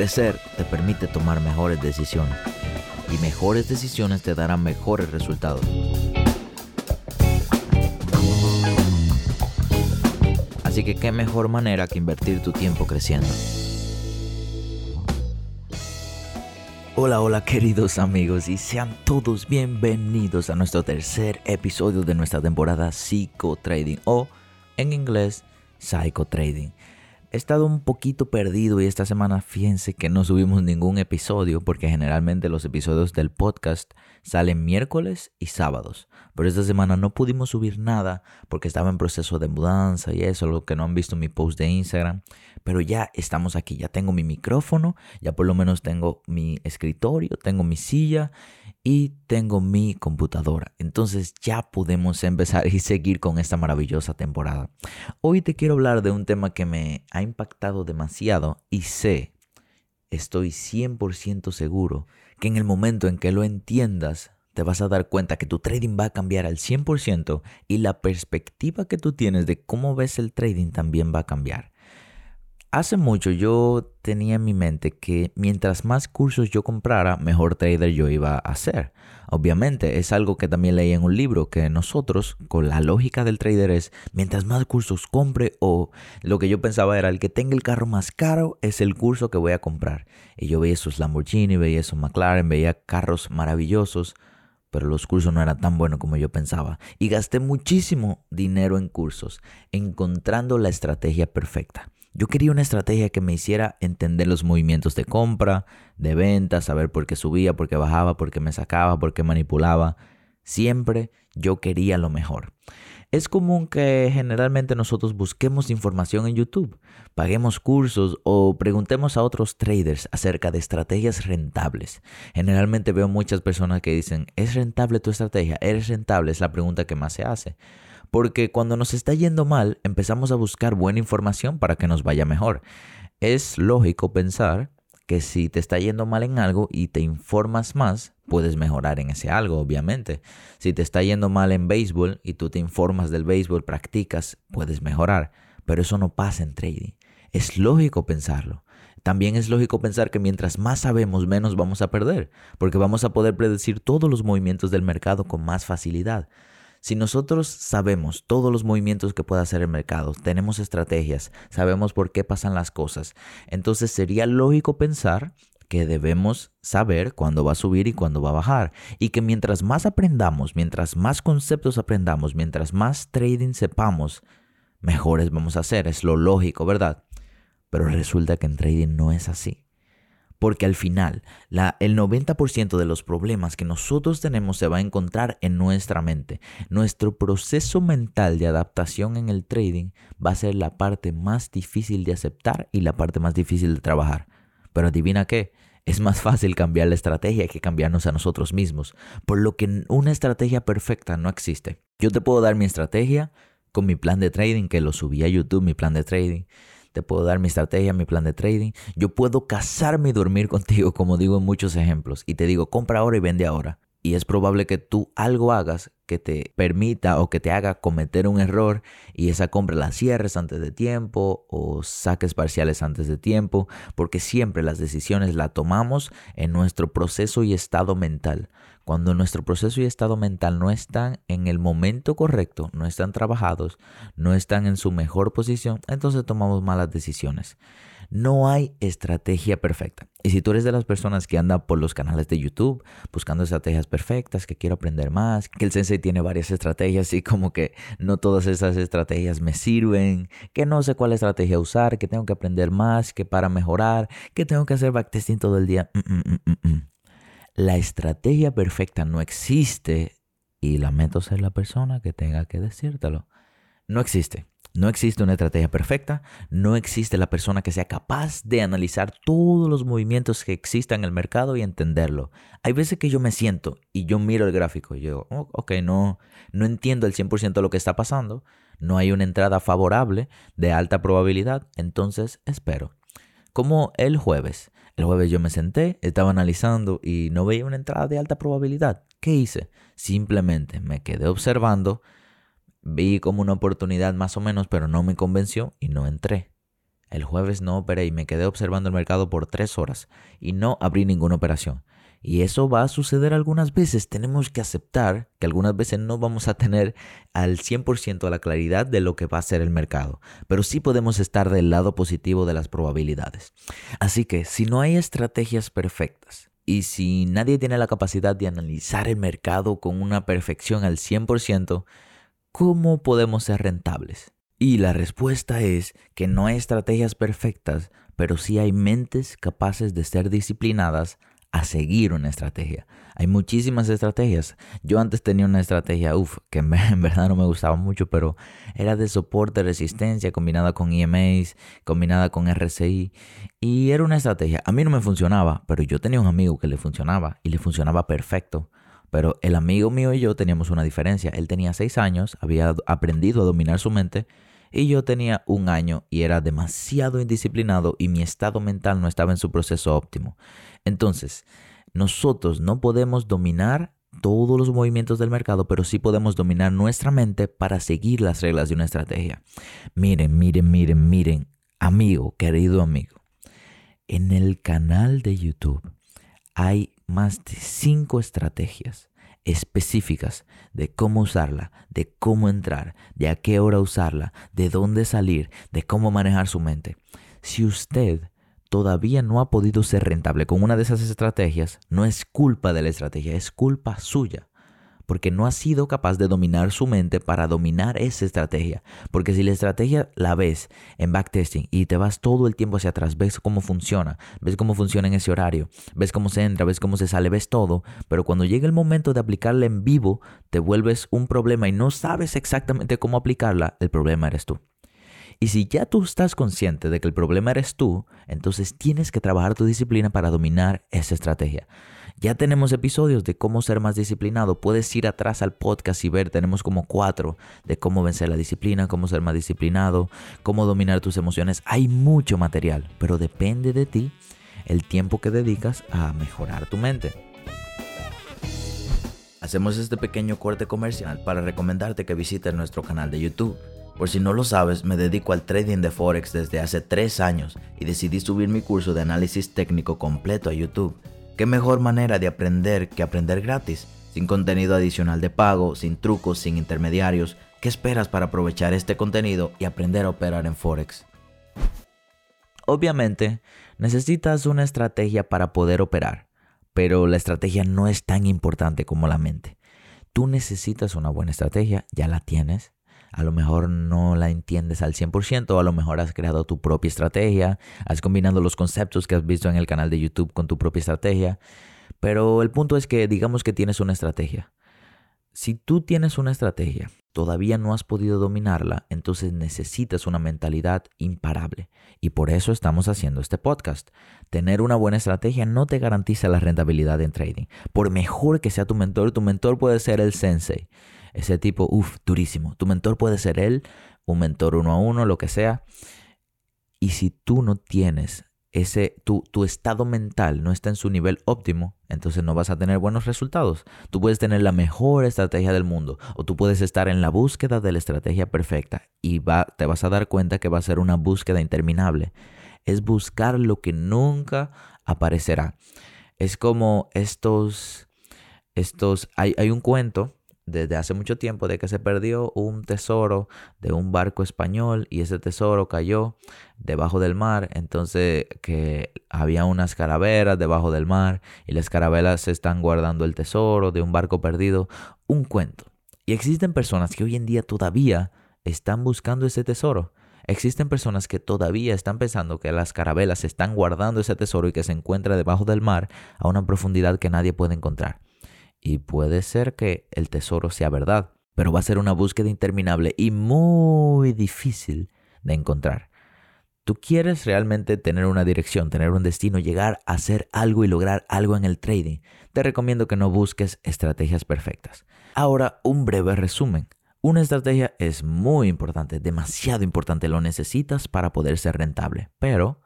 Crecer te permite tomar mejores decisiones y mejores decisiones te darán mejores resultados. Así que qué mejor manera que invertir tu tiempo creciendo. Hola, hola queridos amigos y sean todos bienvenidos a nuestro tercer episodio de nuestra temporada Psycho Trading o en inglés Psycho Trading. He estado un poquito perdido y esta semana fíjense que no subimos ningún episodio porque generalmente los episodios del podcast salen miércoles y sábados. Pero esta semana no pudimos subir nada porque estaba en proceso de mudanza y eso, lo que no han visto mi post de Instagram. Pero ya estamos aquí, ya tengo mi micrófono, ya por lo menos tengo mi escritorio, tengo mi silla y tengo mi computadora. Entonces ya podemos empezar y seguir con esta maravillosa temporada. Hoy te quiero hablar de un tema que me ha impactado demasiado y sé, estoy 100% seguro que en el momento en que lo entiendas, te vas a dar cuenta que tu trading va a cambiar al 100% y la perspectiva que tú tienes de cómo ves el trading también va a cambiar. Hace mucho yo tenía en mi mente que mientras más cursos yo comprara, mejor trader yo iba a ser. Obviamente es algo que también leí en un libro que nosotros, con la lógica del trader es, mientras más cursos compre o lo que yo pensaba era el que tenga el carro más caro es el curso que voy a comprar. Y yo veía esos Lamborghini, veía esos McLaren, veía carros maravillosos, pero los cursos no eran tan buenos como yo pensaba. Y gasté muchísimo dinero en cursos, encontrando la estrategia perfecta. Yo quería una estrategia que me hiciera entender los movimientos de compra, de venta, saber por qué subía, por qué bajaba, por qué me sacaba, por qué manipulaba. Siempre yo quería lo mejor. Es común que generalmente nosotros busquemos información en YouTube, paguemos cursos o preguntemos a otros traders acerca de estrategias rentables. Generalmente veo muchas personas que dicen, ¿es rentable tu estrategia? ¿Eres rentable? Es la pregunta que más se hace. Porque cuando nos está yendo mal, empezamos a buscar buena información para que nos vaya mejor. Es lógico pensar que si te está yendo mal en algo y te informas más, puedes mejorar en ese algo, obviamente. Si te está yendo mal en béisbol y tú te informas del béisbol, practicas, puedes mejorar. Pero eso no pasa en trading. Es lógico pensarlo. También es lógico pensar que mientras más sabemos, menos vamos a perder, porque vamos a poder predecir todos los movimientos del mercado con más facilidad. Si nosotros sabemos todos los movimientos que puede hacer el mercado, tenemos estrategias, sabemos por qué pasan las cosas, entonces sería lógico pensar que debemos saber cuándo va a subir y cuándo va a bajar. Y que mientras más aprendamos, mientras más conceptos aprendamos, mientras más trading sepamos, mejores vamos a ser. Es lo lógico, ¿verdad? Pero resulta que en trading no es así. Porque al final, el 90% de los problemas que nosotros tenemos se va a encontrar en nuestra mente. Nuestro proceso mental de adaptación en el trading va a ser la parte más difícil de aceptar y la parte más difícil de trabajar. Pero adivina qué, es más fácil cambiar la estrategia que cambiarnos a nosotros mismos, por lo que una estrategia perfecta no existe. Yo te puedo dar mi estrategia con mi plan de trading, que lo subí a YouTube, mi plan de trading te puedo dar mi estrategia, mi plan de trading. Yo puedo casarme y dormir contigo, como digo en muchos ejemplos, y te digo, compra ahora y vende ahora. Y es probable que tú algo hagas que te permita o que te haga cometer un error y esa compra la cierres antes de tiempo o saques parciales antes de tiempo, porque siempre las decisiones las tomamos en nuestro proceso y estado mental. Cuando nuestro proceso y estado mental no están en el momento correcto, no están trabajados, no están en su mejor posición, entonces tomamos malas decisiones. No hay estrategia perfecta. Y si tú eres de las personas que anda por los canales de YouTube buscando estrategias perfectas, que quiero aprender más, que el sensei tiene varias estrategias y como que no todas esas estrategias me sirven, que no sé cuál estrategia usar, que tengo que aprender más, que para mejorar, que tengo que hacer backtesting todo el día. Mm, mm, mm, la estrategia perfecta no existe y lamento ser la persona que tenga que decírtelo. No existe. No existe una estrategia perfecta, no existe la persona que sea capaz de analizar todos los movimientos que existan en el mercado y entenderlo. Hay veces que yo me siento y yo miro el gráfico y digo, oh, ok, no, no entiendo el 100% lo que está pasando, no hay una entrada favorable de alta probabilidad, entonces espero. Como el jueves. El jueves yo me senté, estaba analizando y no veía una entrada de alta probabilidad. ¿Qué hice? Simplemente me quedé observando Vi como una oportunidad más o menos, pero no me convenció y no entré. El jueves no operé y me quedé observando el mercado por tres horas y no abrí ninguna operación. Y eso va a suceder algunas veces. Tenemos que aceptar que algunas veces no vamos a tener al 100% la claridad de lo que va a ser el mercado, pero sí podemos estar del lado positivo de las probabilidades. Así que si no hay estrategias perfectas y si nadie tiene la capacidad de analizar el mercado con una perfección al 100%, ¿cómo podemos ser rentables? Y la respuesta es que no hay estrategias perfectas, pero sí hay mentes capaces de ser disciplinadas a seguir una estrategia. Hay muchísimas estrategias. Yo antes tenía una estrategia, uff, que en verdad no me gustaba mucho, pero era de soporte, resistencia, combinada con EMAs, combinada con RCI. Y era una estrategia. A mí no me funcionaba, pero yo tenía un amigo que le funcionaba y le funcionaba perfecto. Pero el amigo mío y yo teníamos una diferencia. Él tenía seis años, había aprendido a dominar su mente y yo tenía un año y era demasiado indisciplinado y mi estado mental no estaba en su proceso óptimo. Entonces, nosotros no podemos dominar todos los movimientos del mercado, pero sí podemos dominar nuestra mente para seguir las reglas de una estrategia. Miren, miren, miren, miren, amigo, querido amigo, en el canal de YouTube hay más de cinco estrategias específicas de cómo usarla, de cómo entrar, de a qué hora usarla, de dónde salir, de cómo manejar su mente. Si usted todavía no ha podido ser rentable con una de esas estrategias, no es culpa de la estrategia, es culpa suya porque no ha sido capaz de dominar su mente para dominar esa estrategia. Porque si la estrategia la ves en backtesting y te vas todo el tiempo hacia atrás, ves cómo funciona, ves cómo funciona en ese horario, ves cómo se entra, ves cómo se sale, ves todo, pero cuando llega el momento de aplicarla en vivo, te vuelves un problema y no sabes exactamente cómo aplicarla, el problema eres tú. Y si ya tú estás consciente de que el problema eres tú, entonces tienes que trabajar tu disciplina para dominar esa estrategia. Ya tenemos episodios de cómo ser más disciplinado. Puedes ir atrás al podcast y ver, tenemos como cuatro de cómo vencer la disciplina, cómo ser más disciplinado, cómo dominar tus emociones. Hay mucho material, pero depende de ti el tiempo que dedicas a mejorar tu mente. Hacemos este pequeño corte comercial para recomendarte que visites nuestro canal de YouTube. Por si no lo sabes, me dedico al trading de Forex desde hace tres años y decidí subir mi curso de análisis técnico completo a YouTube. ¿Qué mejor manera de aprender que aprender gratis? Sin contenido adicional de pago, sin trucos, sin intermediarios. ¿Qué esperas para aprovechar este contenido y aprender a operar en Forex? Obviamente, necesitas una estrategia para poder operar, pero la estrategia no es tan importante como la mente. Tú necesitas una buena estrategia, ya la tienes, a lo mejor no la entiendes al 100%, o a lo mejor has creado tu propia estrategia, has combinado los conceptos que has visto en el canal de YouTube con tu propia estrategia, pero el punto es que digamos que tienes una estrategia. Si tú tienes una estrategia, todavía no has podido dominarla, entonces necesitas una mentalidad imparable. Y por eso estamos haciendo este podcast. Tener una buena estrategia no te garantiza la rentabilidad en trading. Por mejor que sea tu mentor, tu mentor puede ser el sensei. Ese tipo, uff, durísimo. Tu mentor puede ser él, un mentor uno a uno, lo que sea. Y si tú no tienes ese, tu, tu estado mental no está en su nivel óptimo, entonces no vas a tener buenos resultados. Tú puedes tener la mejor estrategia del mundo o tú puedes estar en la búsqueda de la estrategia perfecta y va, te vas a dar cuenta que va a ser una búsqueda interminable. Es buscar lo que nunca aparecerá. Es como estos, estos, hay, hay un cuento desde hace mucho tiempo de que se perdió un tesoro de un barco español y ese tesoro cayó debajo del mar, entonces que había unas carabelas debajo del mar y las carabelas se están guardando el tesoro de un barco perdido, un cuento. Y existen personas que hoy en día todavía están buscando ese tesoro. Existen personas que todavía están pensando que las carabelas están guardando ese tesoro y que se encuentra debajo del mar a una profundidad que nadie puede encontrar. Y puede ser que el tesoro sea verdad, pero va a ser una búsqueda interminable y muy difícil de encontrar. Tú quieres realmente tener una dirección, tener un destino, llegar a hacer algo y lograr algo en el trading. Te recomiendo que no busques estrategias perfectas. Ahora, un breve resumen. Una estrategia es muy importante, demasiado importante, lo necesitas para poder ser rentable, pero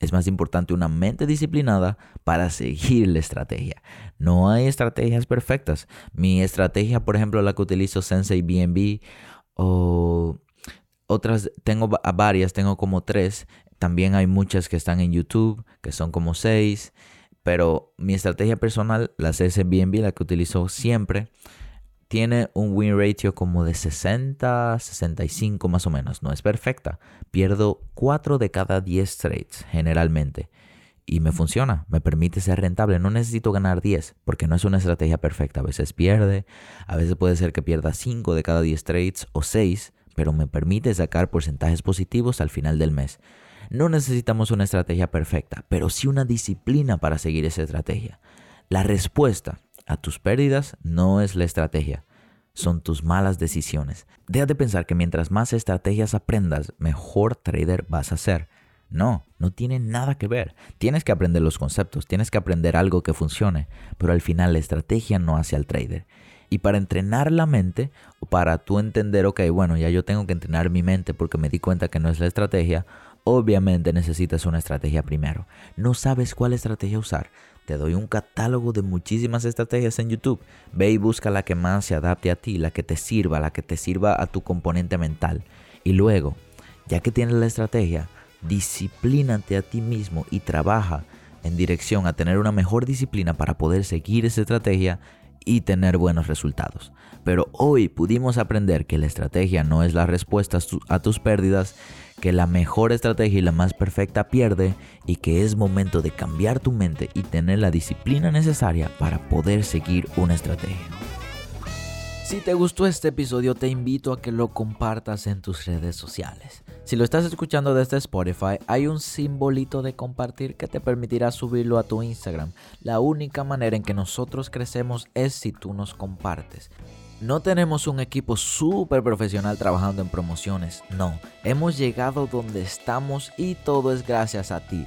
es más importante una mente disciplinada para seguir la estrategia. No hay estrategias perfectas. Mi estrategia, por ejemplo, la que utilizo Sensei BNB o otras, tengo varias, tengo como tres. También hay muchas que están en YouTube, que son como seis. Pero mi estrategia personal, la CSBNB, la que utilizo siempre, tiene un win ratio como de 60, 65 más o menos. No es perfecta. Pierdo 4 de cada 10 trades generalmente. Y me funciona, me permite ser rentable. No necesito ganar 10 porque no es una estrategia perfecta. A veces pierde, a veces puede ser que pierda 5 de cada 10 trades o 6, pero me permite sacar porcentajes positivos al final del mes. No necesitamos una estrategia perfecta, pero sí una disciplina para seguir esa estrategia. La respuesta a tus pérdidas no es la estrategia, son tus malas decisiones. Deja de pensar que mientras más estrategias aprendas, mejor trader vas a ser. No, no tiene nada que ver. Tienes que aprender los conceptos, tienes que aprender algo que funcione, pero al final la estrategia no hace al trader. Y para entrenar la mente, para tú entender, ok, bueno, ya yo tengo que entrenar mi mente porque me di cuenta que no es la estrategia, obviamente necesitas una estrategia primero. No sabes cuál estrategia usar. Te doy un catálogo de muchísimas estrategias en YouTube. Ve y busca la que más se adapte a ti, la que te sirva, la que te sirva a tu componente mental. Y luego, ya que tienes la estrategia, disciplínate a ti mismo y trabaja en dirección a tener una mejor disciplina para poder seguir esa estrategia y tener buenos resultados. Pero hoy pudimos aprender que la estrategia no es la respuesta a tus pérdidas que la mejor estrategia y la más perfecta pierde y que es momento de cambiar tu mente y tener la disciplina necesaria para poder seguir una estrategia. Si te gustó este episodio te invito a que lo compartas en tus redes sociales. Si lo estás escuchando desde Spotify, hay un simbolito de compartir que te permitirá subirlo a tu Instagram. La única manera en que nosotros crecemos es si tú nos compartes. No tenemos un equipo súper profesional trabajando en promociones, no. Hemos llegado donde estamos y todo es gracias a ti.